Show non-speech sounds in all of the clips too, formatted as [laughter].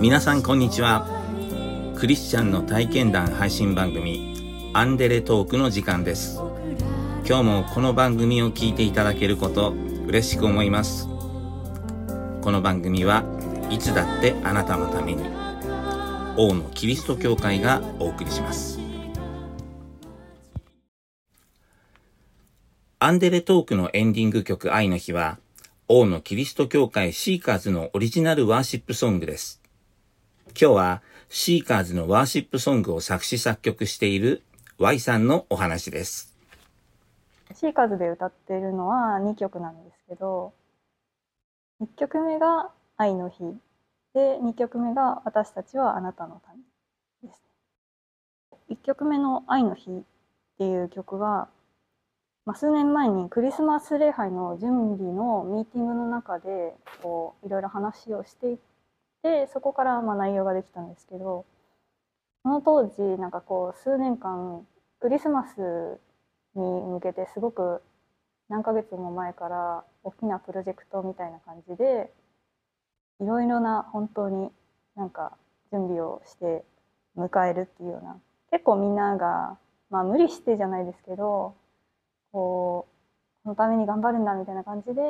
皆さんこんにちは。クリスチャンの体験談配信番組アンデレトークの時間です。今日もこの番組を聞いていただけること嬉しく思います。この番組はいつだってあなたのために王のキリスト教会がお送りします。アンデレトークのエンディング曲愛の日は王のキリスト教会シーカーズのオリジナルワーシップソングです。今日はシーカーズのワーシップソングを作詞作曲している Y さんのお話です。シーカーズで歌っているのは2曲なんですけど、1曲目が愛の日で、2曲目が私たちはあなたのためです。1曲目の愛の日っていう曲はまあ、数年前にクリスマス礼拝の準備のミーティングの中でこういろいろ話をしていてそこからまあ内容ができたんですけどその当時なんかこう数年間クリスマスに向けてすごく何ヶ月も前から大きなプロジェクトみたいな感じでいろいろな本当になんか準備をして迎えるっていうような結構みんながまあ無理してじゃないですけどこうそのために頑張るんだみたいな感じで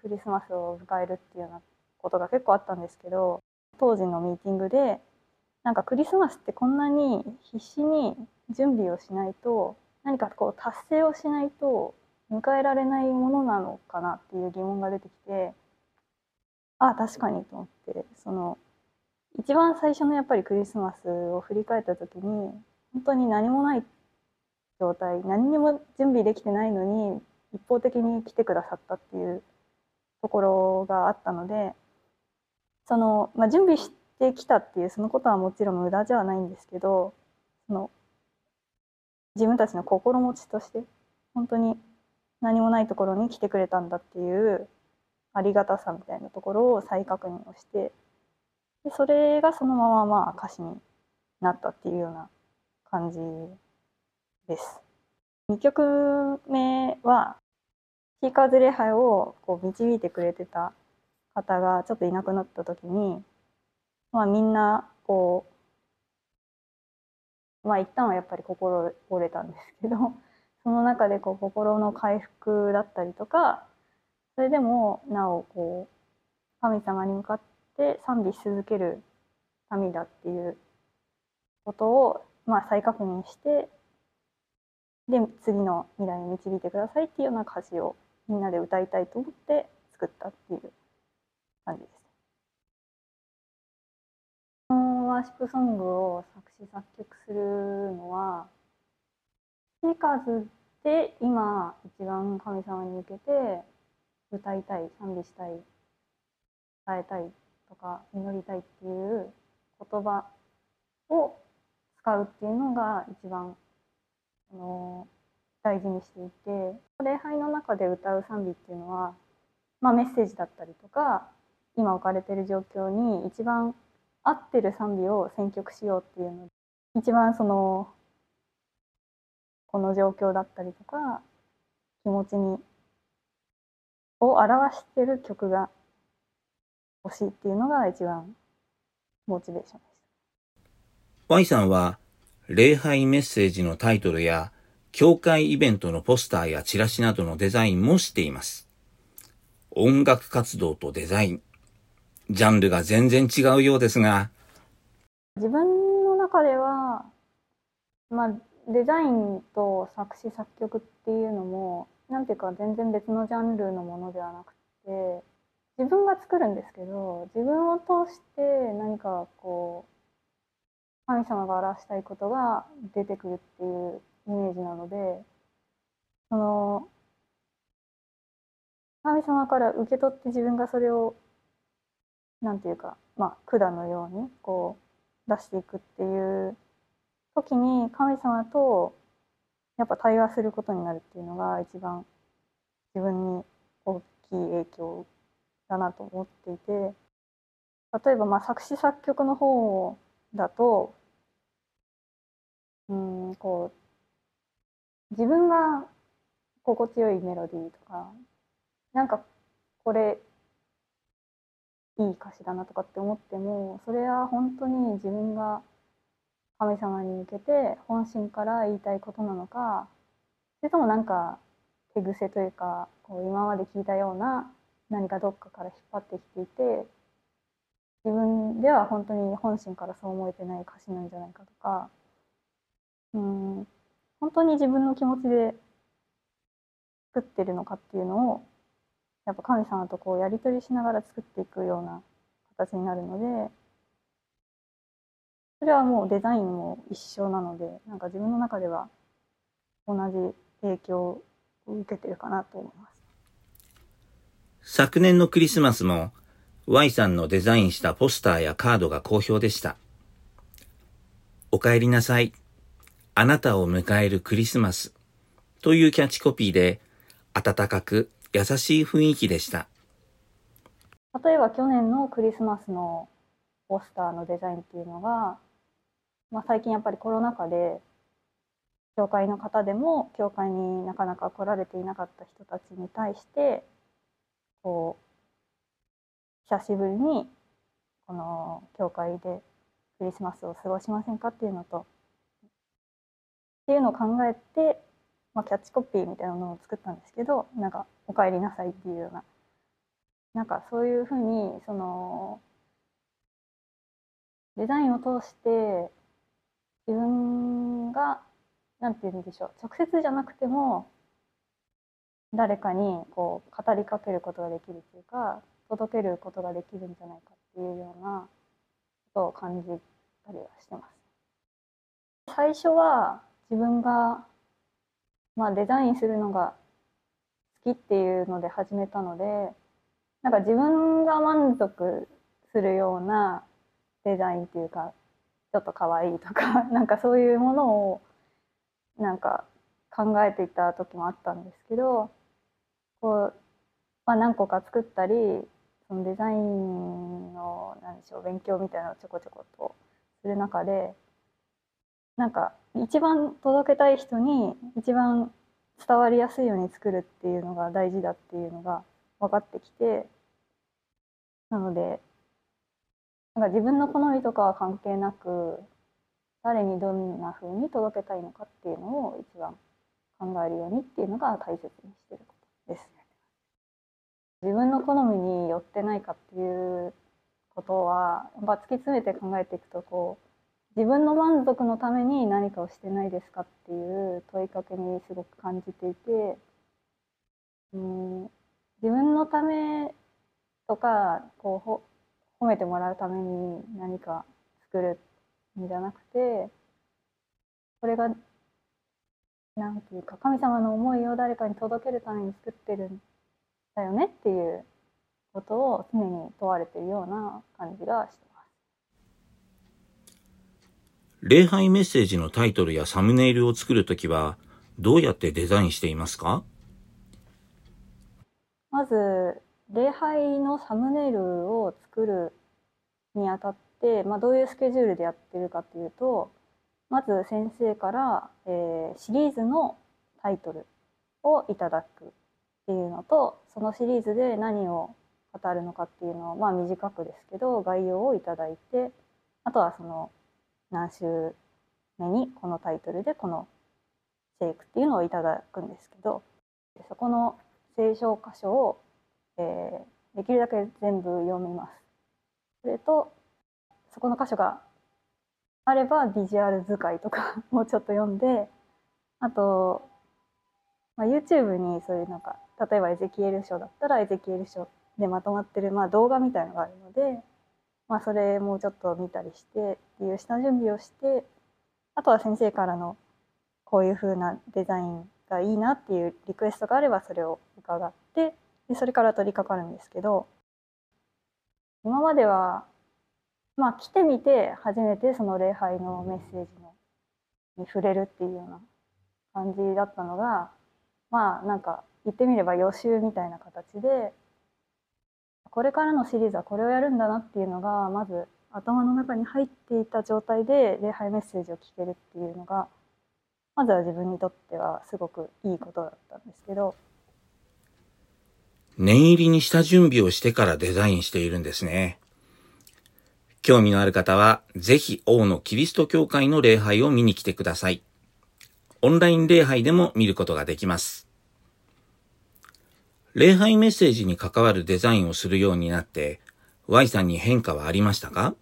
クリスマスを迎えるっていうようなことが結構あったんですけど当時のミーティングでなんかクリスマスってこんなに必死に準備をしないと何かこう達成をしないと迎えられないものなのかなっていう疑問が出てきてああ確かにと思ってその一番最初のやっぱりクリスマスを振り返った時に本当に何もない状態何にも準備できてないのに一方的に来てくださったっていうところがあったのでその、まあ、準備してきたっていうそのことはもちろん無駄じゃないんですけどその自分たちの心持ちとして本当に何もないところに来てくれたんだっていうありがたさみたいなところを再確認をしてでそれがそのまままあ歌詞になったっていうような感じです。2曲目はシーカーズ礼拝をこう導いてくれてた方がちょっといなくなった時に、まあ、みんなこうまあ一旦はやっぱり心折れたんですけど [laughs] その中でこう心の回復だったりとかそれでもなおこう神様に向かって賛美し続ける民だっていうことをまあ再確認してで次の未来に導いてくださいっていうような歌詞をみんなで歌いたいと思って作ったっていう。感じです。このワーシップソングを作詞作曲するのはピーカーズで今一番神様に向けて歌いたい賛美したい伝えたいとか祈りたいっていう言葉を使うっていうのが一番あの大事にしていて礼拝の中で歌う賛美っていうのは、まあ、メッセージだったりとか今置かれてる状況に一番合ってる賛美を選曲しようっていうので一番そのこの状況だったりとか気持ちにを表してる曲が欲しいっていうのが一番モチベーションです。Y さんは礼拝メッセージのタイトルや、教会イベントのポスターやチラシなどのデザインもしています。音楽活動とデザイン。ジャンルが全然違うようですが。自分の中では、まあ、デザインと作詞作曲っていうのも、なんていうか全然別のジャンルのものではなくて、自分が作るんですけど、自分を通して何かこう、神様が表したいことが出てくるっていうイメージなのでその神様から受け取って自分がそれをなんていうかまあ管のようにこう出していくっていう時に神様とやっぱ対話することになるっていうのが一番自分に大きい影響だなと思っていて例えばまあ作詞作曲の方だとうんこう自分が心地よいメロディーとかなんかこれいい歌詞だなとかって思ってもそれは本当に自分が神様に向けて本心から言いたいことなのかそれともなんか手癖というかこう今まで聞いたような何かどっかから引っ張ってきていて自分では本当に本心からそう思えてない歌詞なんじゃないかとかうん本当に自分の気持ちで作ってるのかっていうのをやっぱ神様とこうやり取りしながら作っていくような形になるのでそれはもうデザインも一緒なのでなんか自分の中では同じ影響を受けてるかなと思います。昨年のクリスマスも Y さんのデザインしたポスターやカードが好評でした。お帰りなさい。あなたを迎えるクリスマスというキャッチコピーで温かく優しい雰囲気でした。例えば去年のクリスマスのポスターのデザインっていうのが、まあ、最近やっぱりコロナ禍で教会の方でも教会になかなか来られていなかった人たちに対してこう久しぶりにこの教会でクリスマスを過ごしませんかっていうのとっていうのを考えて、まあ、キャッチコピーみたいなのを作ったんですけどなんか「おかえりなさい」っていうようななんかそういうふうにそのデザインを通して自分が何て言うんでしょう直接じゃなくても誰かにこう語りかけることができるというか届けることができるんじゃないかっていうようなことを感じたりはしてます。最初は自分が、まあ、デザインするのが好きっていうので始めたのでなんか自分が満足するようなデザインっていうかちょっと可愛いとか [laughs] なんかそういうものをなんか考えていた時もあったんですけどこう、まあ、何個か作ったりそのデザインの何でしょう勉強みたいなのをちょこちょことする中でなんか一番届けたい人に一番伝わりやすいように作るっていうのが大事だっていうのが分かってきてなのでなんか自分の好みとかは関係なく誰にどんな風に届けたいのかっていうのを一番考えるようにっていうのが大切にしてることです。自分の好みに寄ってないかっていうことはやっぱ突き詰めて考えていくとこう自分の満足のために何かをしてないですかっていう問いかけにすごく感じていてうん自分のためとかこう褒めてもらうために何か作るんじゃなくてこれがなんていうか神様の思いを誰かに届けるために作ってるんだよねっていうことを常に問われてるような感じがしてます。礼拝メッセージのタイトルやサムネイルを作るときは、どうやってデザインしていますか？まず、礼拝のサムネイルを作るにあたって、まあ、どういうスケジュールでやってるかというと、まず先生から、えー、シリーズのタイトルをいただくっていうのと、そのシリーズで何を語るのかっていうのを、まあ短くですけど、概要をいただいて、あとはその何週目にこのタイトルでこのシェイクっていうのをいただくんですけどそこの聖書箇所を、えー、できるだけ全部読みます。それとそこの箇所があればビジュアル使いとか [laughs] もうちょっと読んであと、まあ、YouTube にそういうなんか例えばエゼキエル書だったらエゼキエル書でまとまってる、まあ、動画みたいのがあるのでまあ、それもちょっと見たりしてっていう下準備をしてあとは先生からのこういう風なデザインがいいなっていうリクエストがあればそれを伺ってでそれから取り掛かるんですけど今まではまあ来てみて初めてその礼拝のメッセージのに触れるっていうような感じだったのがまあなんか言ってみれば予習みたいな形でこれからのシリーズはこれをやるんだなっていうのがまず頭の中に入っていた状態で礼拝メッセージを聞けるっていうのがまずは自分にとってはすごくいいことだったんですけど念入りにした準備をしてからデザインしているんですね。興味のある方は、ぜひ王のキリスト教会の礼拝を見に来てください。オンライン礼拝でも見ることができます。礼拝メッセージに関わるデザインをするようになって、Y さんに変化はありましたか？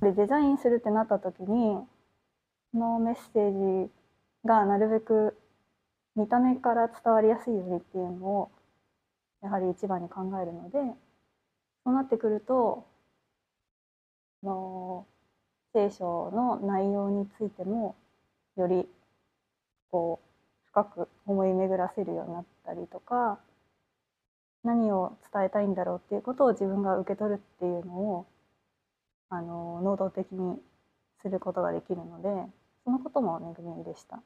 でデザインするってなった時にこのメッセージがなるべく見た目から伝わりやすいようにっていうのをやはり一番に考えるのでそうなってくるとの聖書の内容についてもよりこう深く思い巡らせるようになってたりとか何を伝えたいんだろうっていうことを自分が受け取るっていうのをあの能動的にすることができるのでそのことも恵みでした。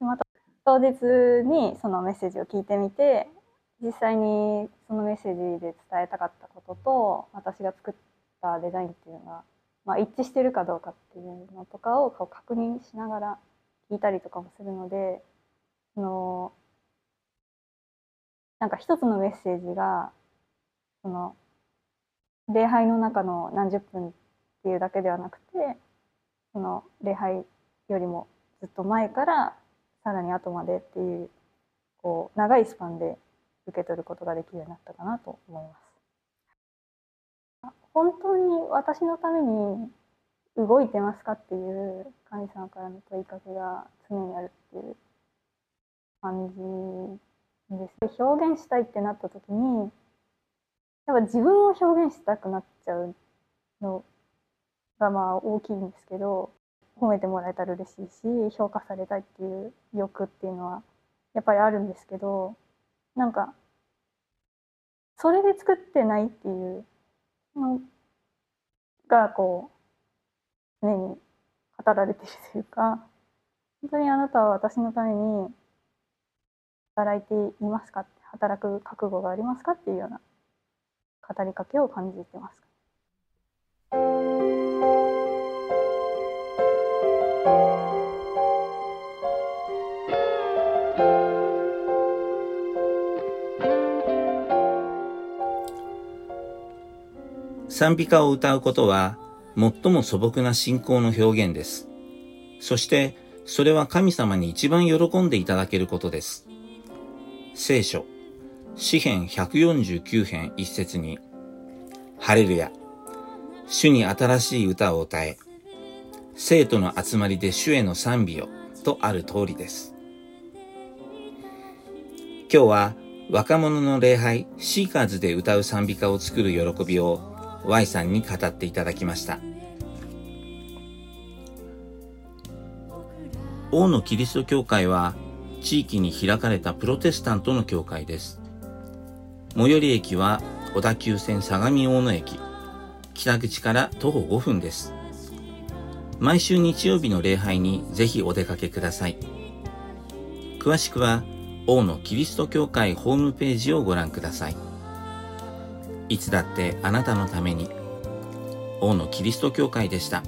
でまた当日にそのメッセージを聞いてみて実際にそのメッセージで伝えたかったことと私が作ったデザインっていうのが、まあ、一致してるかどうかっていうのとかを確認しながら聞いたりとかもするのでそのなんか一つのメッセージがその礼拝の中の何十分っていうだけではなくてその礼拝よりもずっと前からさらに後までっていうこう長いスパンで受け取ることができるようになったかなと思います。本当に私のために動いてますかっていう神様からの問いかけが常にあるっていう感じです。表現したいってなった時にやっぱ自分を表現したくなっちゃうのがまあ大きいんですけど褒めてもらえたら嬉しいし評価されたいっていう欲っていうのはやっぱりあるんですけどなんかそれで作ってないっていうのがこう常に語られてるというか本当にあなたは私のために働いていますか働く覚悟がありますかっていうような語りかけを感じてます。賛美歌を歌うことは最も素朴な信仰の表現です。そしてそれは神様に一番喜んでいただけることです。聖書詩編149編一節に、ハレルヤ、主に新しい歌を歌え、生徒の集まりで主への賛美を、とある通りです。今日は若者の礼拝、シーカーズで歌う賛美歌を作る喜びを Y さんに語っていただきました。王のキリスト教会は地域に開かれたプロテスタントの教会です。最寄り駅は小田急線相模大野駅。北口から徒歩5分です。毎週日曜日の礼拝にぜひお出かけください。詳しくは、王のキリスト教会ホームページをご覧ください。いつだってあなたのために、王のキリスト教会でした。